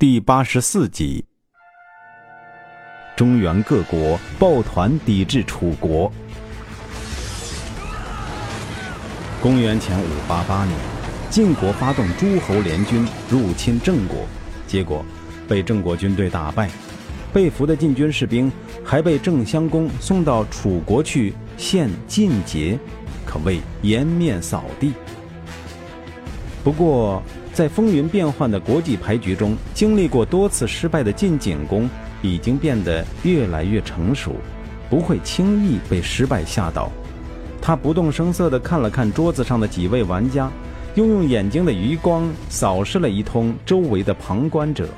第八十四集，中原各国抱团抵制楚国。公元前五八八年，晋国发动诸侯联军入侵郑国，结果被郑国军队打败。被俘的晋军士兵还被郑襄公送到楚国去献晋节，可谓颜面扫地。不过，在风云变幻的国际牌局中，经历过多次失败的晋景公已经变得越来越成熟，不会轻易被失败吓倒。他不动声色地看了看桌子上的几位玩家，又用眼睛的余光扫视了一通周围的旁观者，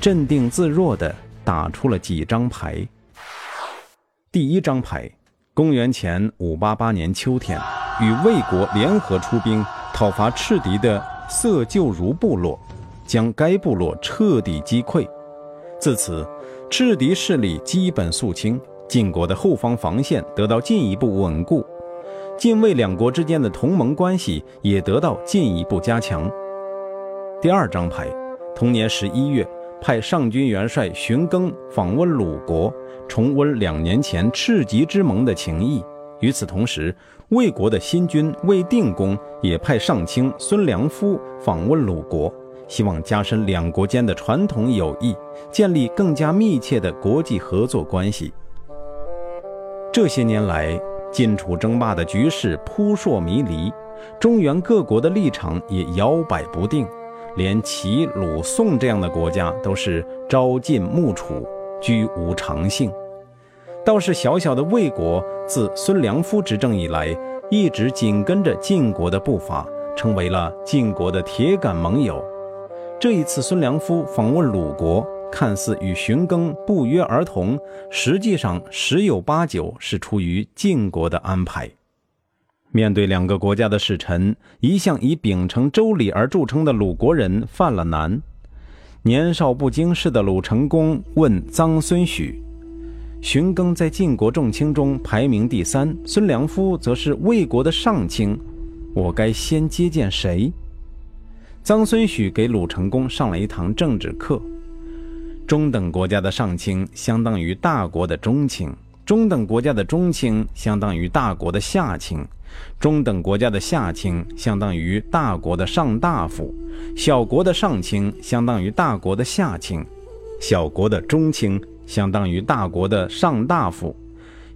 镇定自若地打出了几张牌。第一张牌，公元前五八八年秋天，与魏国联合出兵讨伐赤狄的色旧如部落，将该部落彻底击溃。自此，赤狄势力基本肃清，晋国的后方防线得到进一步稳固。晋魏两国之间的同盟关系也得到进一步加强。第二张牌，同年十一月，派上军元帅荀庚访问鲁国，重温两年前赤极之盟的情谊。与此同时，魏国的新君魏定公也派上卿孙良夫访问鲁国，希望加深两国间的传统友谊，建立更加密切的国际合作关系。这些年来，晋楚争霸的局势扑朔迷离，中原各国的立场也摇摆不定，连齐、鲁、宋这样的国家都是朝晋暮楚，居无常性。倒是小小的魏国，自孙良夫执政以来，一直紧跟着晋国的步伐，成为了晋国的铁杆盟友。这一次，孙良夫访问鲁国。看似与荀庚不约而同，实际上十有八九是出于晋国的安排。面对两个国家的使臣，一向以秉承周礼而著称的鲁国人犯了难。年少不经事的鲁成公问臧孙许：“荀庚在晋国重卿中排名第三，孙良夫则是魏国的上卿，我该先接见谁？”臧孙许给鲁成公上了一堂政治课。中等国家的上卿相当于大国的中卿，中等国家的中卿相当于大国的下卿，中等国家的下卿相当于大国的上大夫，小国的上卿相当于大国的下卿，小国的中卿相当于大国的上大夫，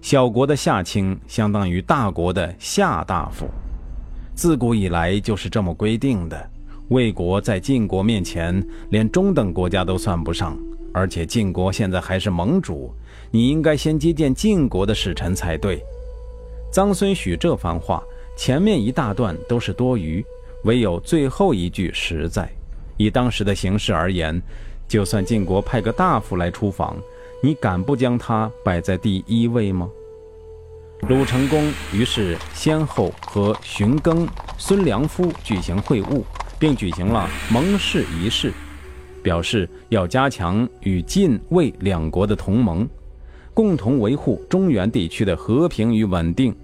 小国的下卿相当于大国的下大夫。自古以来就是这么规定的。魏国在晋国面前连中等国家都算不上。而且晋国现在还是盟主，你应该先接见晋国的使臣才对。臧孙许这番话，前面一大段都是多余，唯有最后一句实在。以当时的形势而言，就算晋国派个大夫来出访，你敢不将他摆在第一位吗？鲁成公于是先后和荀庚、孙良夫举行会晤，并举行了盟誓仪式。表示要加强与晋、魏两国的同盟，共同维护中原地区的和平与稳定。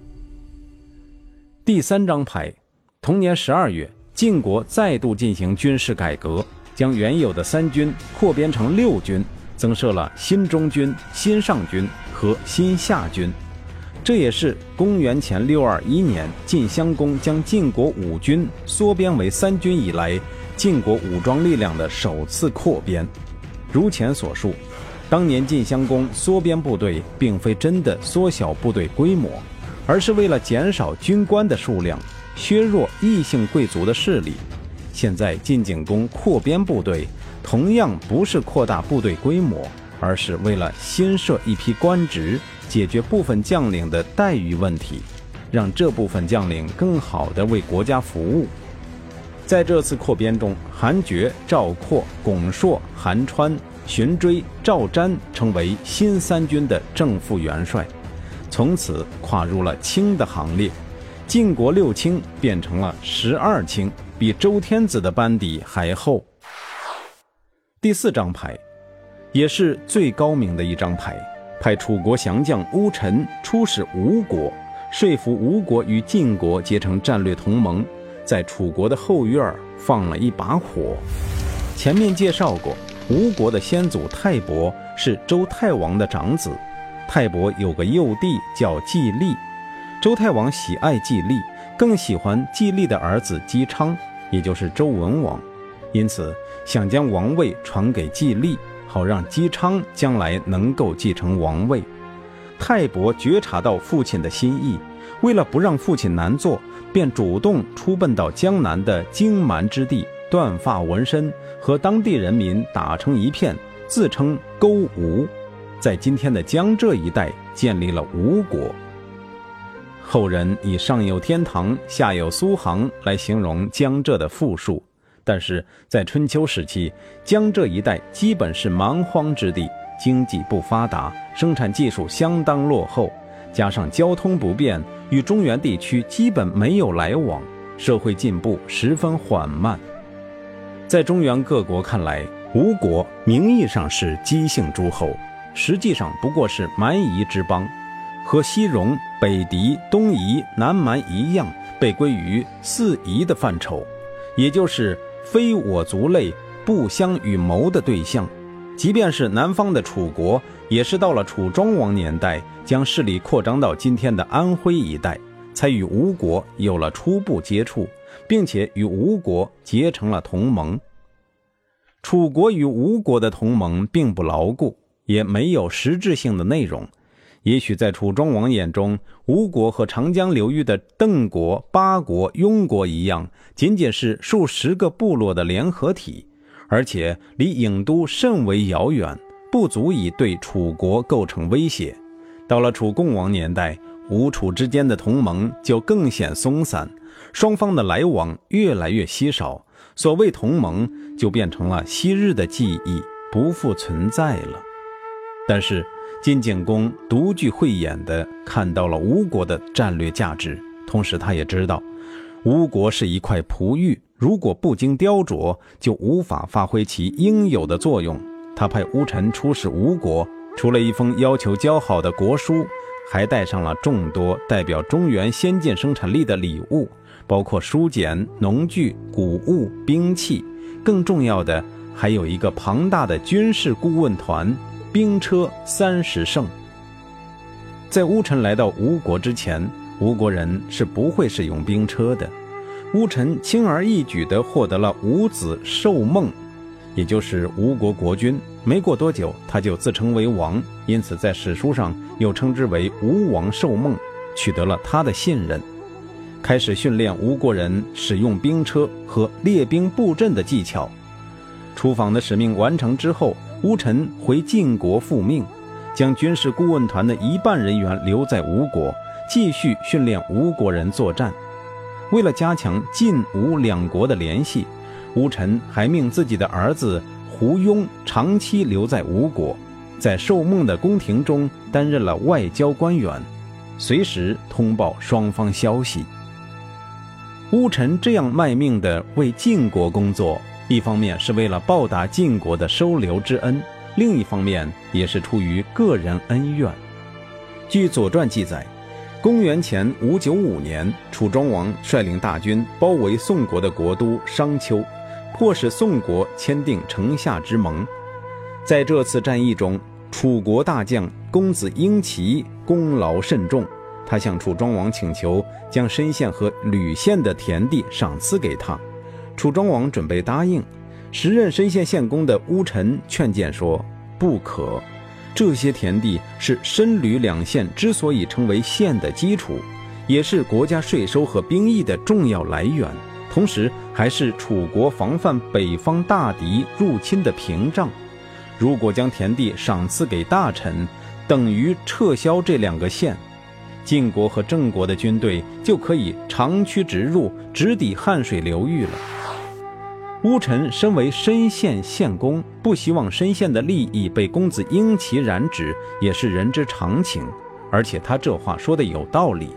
第三张牌，同年十二月，晋国再度进行军事改革，将原有的三军扩编成六军，增设了新中军、新上军和新下军。这也是公元前六二一年晋襄公将晋国五军缩编为三军以来。晋国武装力量的首次扩编，如前所述，当年晋襄公缩编部队，并非真的缩小部队规模，而是为了减少军官的数量，削弱异姓贵族的势力。现在晋景公扩编部队，同样不是扩大部队规模，而是为了新设一批官职，解决部分将领的待遇问题，让这部分将领更好地为国家服务。在这次扩编中，韩厥、赵括、巩硕、韩川、荀追、赵瞻成为新三军的正副元帅，从此跨入了卿的行列。晋国六卿变成了十二卿，比周天子的班底还厚。第四张牌，也是最高明的一张牌，派楚国降将乌臣出使吴国，说服吴国与晋国结成战略同盟。在楚国的后院放了一把火。前面介绍过，吴国的先祖泰伯是周太王的长子。泰伯有个幼弟叫季历，周太王喜爱季历，更喜欢季历的儿子姬昌，也就是周文王，因此想将王位传给季历，好让姬昌将来能够继承王位。泰伯觉察到父亲的心意，为了不让父亲难做，便主动出奔到江南的荆蛮之地，断发纹身，和当地人民打成一片，自称勾吴。在今天的江浙一带建立了吴国。后人以上有天堂，下有苏杭来形容江浙的富庶，但是在春秋时期，江浙一带基本是蛮荒之地，经济不发达，生产技术相当落后，加上交通不便，与中原地区基本没有来往，社会进步十分缓慢。在中原各国看来，吴国名义上是姬姓诸侯。实际上不过是蛮夷之邦，和西戎、北狄、东夷、南蛮一样，被归于四夷的范畴，也就是非我族类、不相与谋的对象。即便是南方的楚国，也是到了楚庄王年代，将势力扩张到今天的安徽一带，才与吴国有了初步接触，并且与吴国结成了同盟。楚国与吴国的同盟并不牢固。也没有实质性的内容。也许在楚庄王眼中，吴国和长江流域的邓国、巴国、庸国一样，仅仅是数十个部落的联合体，而且离郢都甚为遥远，不足以对楚国构成威胁。到了楚共王年代，吴楚之间的同盟就更显松散，双方的来往越来越稀少，所谓同盟就变成了昔日的记忆，不复存在了。但是晋景公独具慧眼地看到了吴国的战略价值，同时他也知道，吴国是一块璞玉，如果不经雕琢，就无法发挥其应有的作用。他派乌臣出使吴国，除了一封要求交好的国书，还带上了众多代表中原先进生产力的礼物，包括书简、农具、谷物、兵器，更重要的还有一个庞大的军事顾问团。兵车三十乘。在乌臣来到吴国之前，吴国人是不会使用兵车的。乌臣轻而易举地获得了吴子寿梦，也就是吴国国君。没过多久，他就自称为王，因此在史书上又称之为吴王寿梦，取得了他的信任，开始训练吴国人使用兵车和列兵布阵的技巧。出访的使命完成之后。乌臣回晋国复命，将军事顾问团的一半人员留在吴国，继续训练吴国人作战。为了加强晋吴两国的联系，乌臣还命自己的儿子胡庸长期留在吴国，在寿梦的宫廷中担任了外交官员，随时通报双方消息。乌臣这样卖命地为晋国工作。一方面是为了报答晋国的收留之恩，另一方面也是出于个人恩怨。据《左传》记载，公元前五九五年，楚庄王率领大军包围宋国的国都商丘，迫使宋国签订城下之盟。在这次战役中，楚国大将公子婴齐功劳甚重，他向楚庄王请求将申县和吕县的田地赏赐给他。楚庄王准备答应，时任深县县公的乌臣劝谏说：“不可，这些田地是申吕两县之所以成为县的基础，也是国家税收和兵役的重要来源，同时还是楚国防范北方大敌入侵的屏障。如果将田地赏赐给大臣，等于撤销这两个县，晋国和郑国的军队就可以长驱直入，直抵汉水流域了。”乌臣身为深县县公，不希望深县的利益被公子婴齐染指，也是人之常情。而且他这话说的有道理，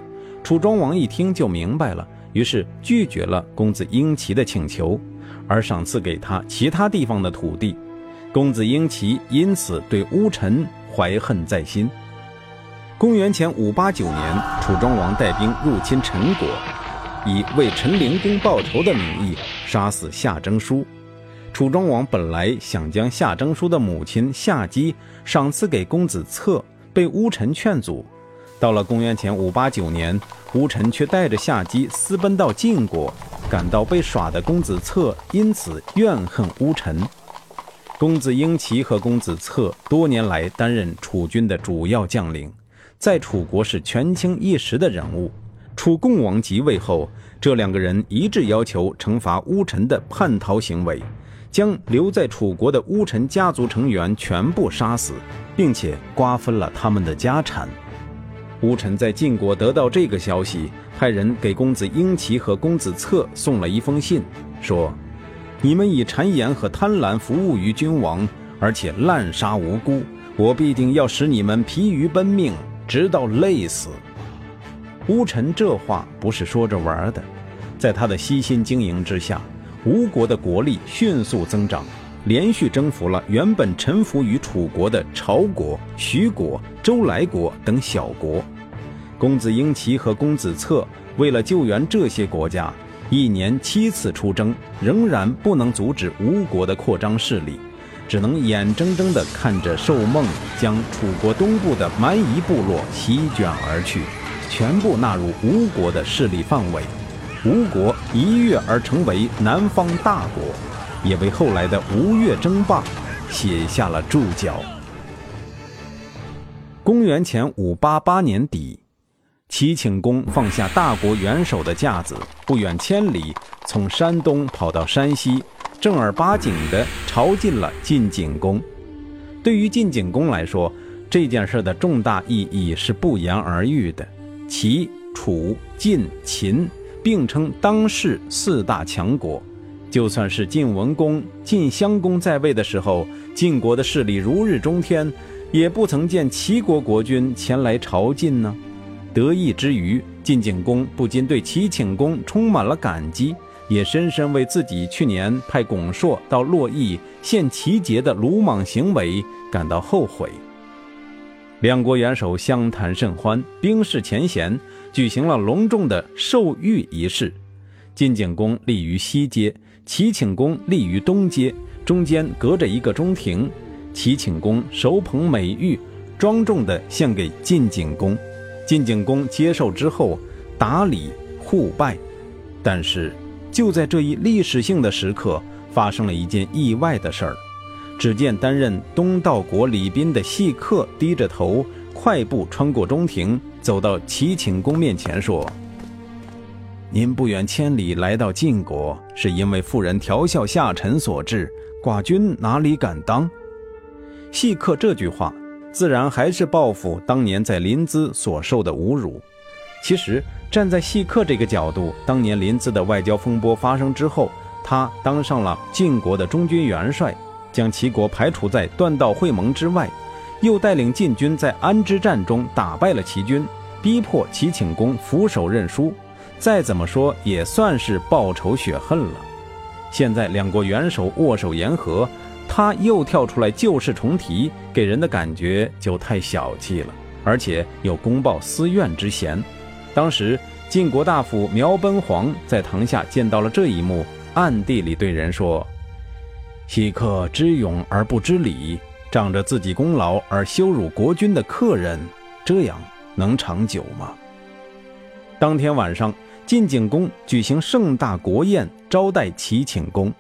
楚庄王一听就明白了，于是拒绝了公子婴齐的请求，而赏赐给他其他地方的土地。公子婴齐因此对乌臣怀恨在心。公元前五八九年，楚庄王带兵入侵陈国。以为陈灵公报仇的名义杀死夏征舒，楚庄王本来想将夏征舒的母亲夏姬赏赐给公子策，被乌臣劝阻。到了公元前五八九年，乌臣却带着夏姬私奔到晋国，感到被耍的公子策因此怨恨乌臣。公子婴齐和公子策多年来担任楚军的主要将领，在楚国是权倾一时的人物。楚共王即位后，这两个人一致要求惩罚巫臣的叛逃行为，将留在楚国的巫臣家族成员全部杀死，并且瓜分了他们的家产。巫臣在晋国得到这个消息，派人给公子婴齐和公子策送了一封信，说。你们以谗言和贪婪服务于君王，而且滥杀无辜，我必定要使你们疲于奔命，直到累死。吴臣这话不是说着玩的，在他的悉心经营之下，吴国的国力迅速增长，连续征服了原本臣服于楚国的朝国、徐国、周来国等小国。公子婴齐和公子策为了救援这些国家。一年七次出征，仍然不能阻止吴国的扩张势力，只能眼睁睁地看着寿梦将楚国东部的蛮夷部落席卷而去，全部纳入吴国的势力范围。吴国一跃而成为南方大国，也为后来的吴越争霸写下了注脚。公元前五八八年底。齐顷公放下大国元首的架子，不远千里从山东跑到山西，正儿八经地朝觐了晋景公。对于晋景公来说，这件事的重大意义是不言而喻的。齐、楚、晋、秦并称当世四大强国，就算是晋文公、晋襄公在位的时候，晋国的势力如日中天，也不曾见齐国国君前来朝觐呢。得意之余，晋景公不禁对齐顷公充满了感激，也深深为自己去年派巩硕到洛邑献齐节的鲁莽行为感到后悔。两国元首相谈甚欢，冰释前嫌，举行了隆重的授玉仪式。晋景公立于西街，齐顷公立于东街，中间隔着一个中庭。齐顷公手捧美玉，庄重地献给晋景公。晋景公接受之后，打礼互拜，但是就在这一历史性的时刻，发生了一件意外的事儿。只见担任东道国礼宾的细客低着头，快步穿过中庭，走到齐顷公面前说：“您不远千里来到晋国，是因为妇人调笑下臣所致，寡君哪里敢当？”细客这句话。自然还是报复当年在临淄所受的侮辱。其实站在细客这个角度，当年临淄的外交风波发生之后，他当上了晋国的中军元帅，将齐国排除在断道会盟之外，又带领晋军在安之战中打败了齐军，逼迫齐顷公俯首认输。再怎么说也算是报仇雪恨了。现在两国元首握手言和。他又跳出来旧事重提，给人的感觉就太小气了，而且有公报私怨之嫌。当时晋国大夫苗奔黄在堂下见到了这一幕，暗地里对人说：“稀客知勇而不知礼，仗着自己功劳而羞辱国君的客人，这样能长久吗？”当天晚上，晋景公举行盛大国宴，招待齐顷公。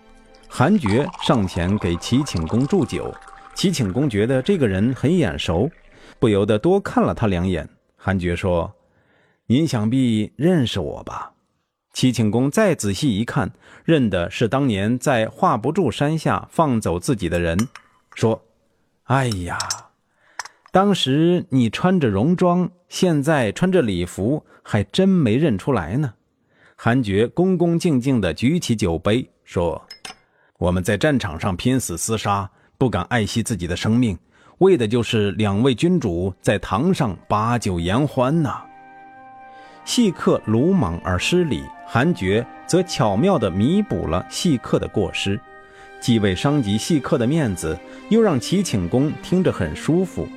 韩厥上前给齐顷公祝酒，齐顷公觉得这个人很眼熟，不由得多看了他两眼。韩厥说：“您想必认识我吧？”齐顷公再仔细一看，认的是当年在画不住山下放走自己的人，说：“哎呀，当时你穿着戎装，现在穿着礼服，还真没认出来呢。”韩厥恭恭敬敬地举起酒杯，说。我们在战场上拼死厮杀，不敢爱惜自己的生命，为的就是两位君主在堂上把酒言欢呐。细客鲁莽而失礼，韩厥则巧妙地弥补了细客的过失，既未伤及细客的面子，又让齐顷公听着很舒服。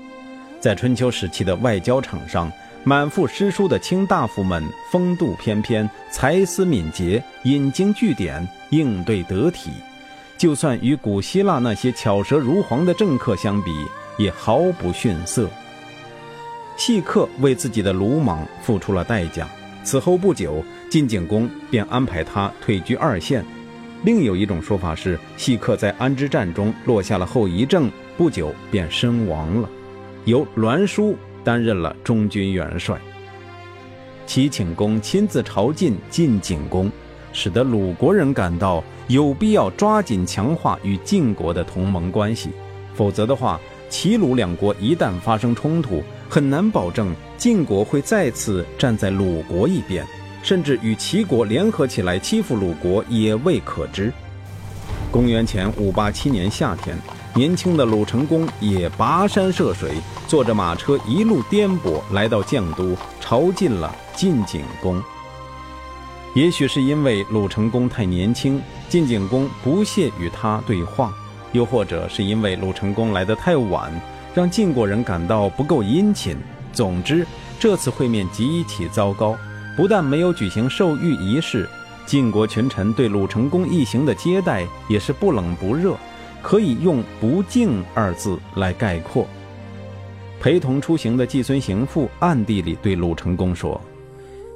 在春秋时期的外交场上，满腹诗书的卿大夫们风度翩翩，才思敏捷，引经据典，应对得体。就算与古希腊那些巧舌如簧的政客相比，也毫不逊色。细客为自己的鲁莽付出了代价。此后不久，晋景公便安排他退居二线。另有一种说法是，细客在安之战中落下了后遗症，不久便身亡了，由栾书担任了中军元帅。齐顷公亲自朝觐晋景公，使得鲁国人感到有必要抓紧强化与晋国的同盟关系，否则的话，齐鲁两国一旦发生冲突，很难保证晋国会再次站在鲁国一边，甚至与齐国联合起来欺负鲁国也未可知。公元前五八七年夏天，年轻的鲁成公也跋山涉水，坐着马车一路颠簸来到绛都，朝觐了晋景公。也许是因为鲁成公太年轻，晋景公不屑与他对话。又或者是因为鲁成公来得太晚，让晋国人感到不够殷勤。总之，这次会面极其糟糕。不但没有举行授玉仪式，晋国群臣对鲁成功一行的接待也是不冷不热，可以用“不敬”二字来概括。陪同出行的季孙行父暗地里对鲁成功说：“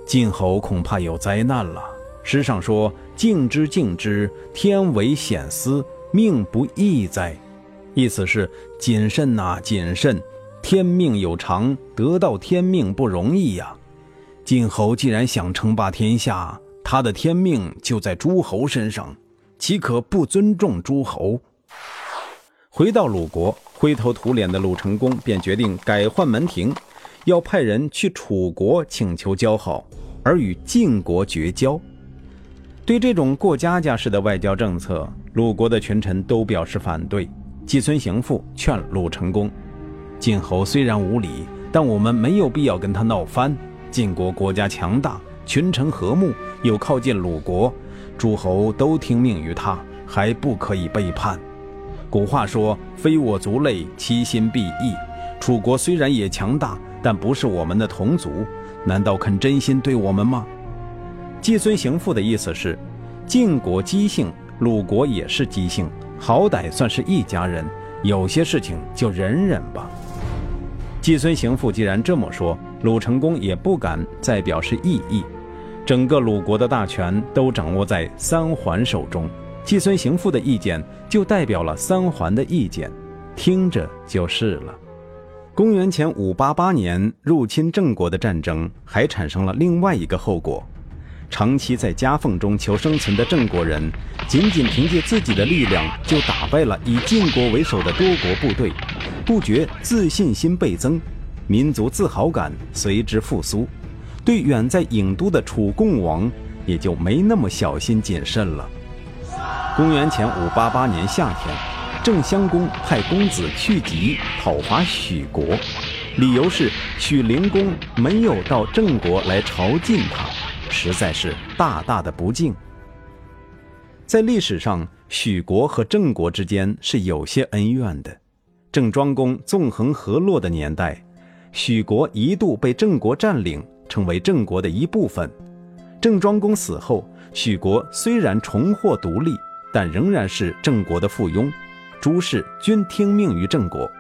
晋侯恐怕有灾难了。诗上说：‘敬之，敬之，天为险思。’”命不易哉，意思是谨慎呐，谨慎。天命有常，得到天命不容易呀。晋侯既然想称霸天下，他的天命就在诸侯身上，岂可不尊重诸侯？回到鲁国，灰头土脸的鲁成公便决定改换门庭，要派人去楚国请求交好，而与晋国绝交。对这种过家家式的外交政策，鲁国的群臣都表示反对。季孙行父劝鲁成功：“晋侯虽然无礼，但我们没有必要跟他闹翻。晋国国家强大，群臣和睦，又靠近鲁国，诸侯都听命于他，还不可以背叛。古话说：‘非我族类，其心必异。’楚国虽然也强大，但不是我们的同族，难道肯真心对我们吗？”季孙行父的意思是，晋国姬姓，鲁国也是姬姓，好歹算是一家人，有些事情就忍忍吧。季孙行父既然这么说，鲁成公也不敢再表示异议。整个鲁国的大权都掌握在三桓手中，季孙行父的意见就代表了三桓的意见，听着就是了。公元前五八八年入侵郑国的战争还产生了另外一个后果。长期在夹缝中求生存的郑国人，仅仅凭借自己的力量就打败了以晋国为首的多国部队，不觉自信心倍增，民族自豪感随之复苏，对远在郢都的楚共王也就没那么小心谨慎了。公元前五八八年夏天，郑襄公派公子去疾讨伐许国，理由是许灵公没有到郑国来朝觐他。实在是大大的不敬。在历史上，许国和郑国之间是有些恩怨的。郑庄公纵横河洛的年代，许国一度被郑国占领，成为郑国的一部分。郑庄公死后，许国虽然重获独立，但仍然是郑国的附庸，诸事均听命于郑国。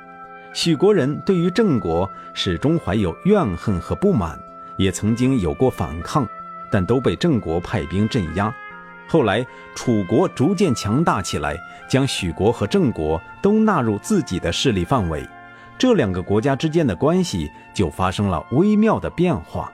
许国人对于郑国始终怀有怨恨和不满，也曾经有过反抗。但都被郑国派兵镇压。后来，楚国逐渐强大起来，将许国和郑国都纳入自己的势力范围，这两个国家之间的关系就发生了微妙的变化。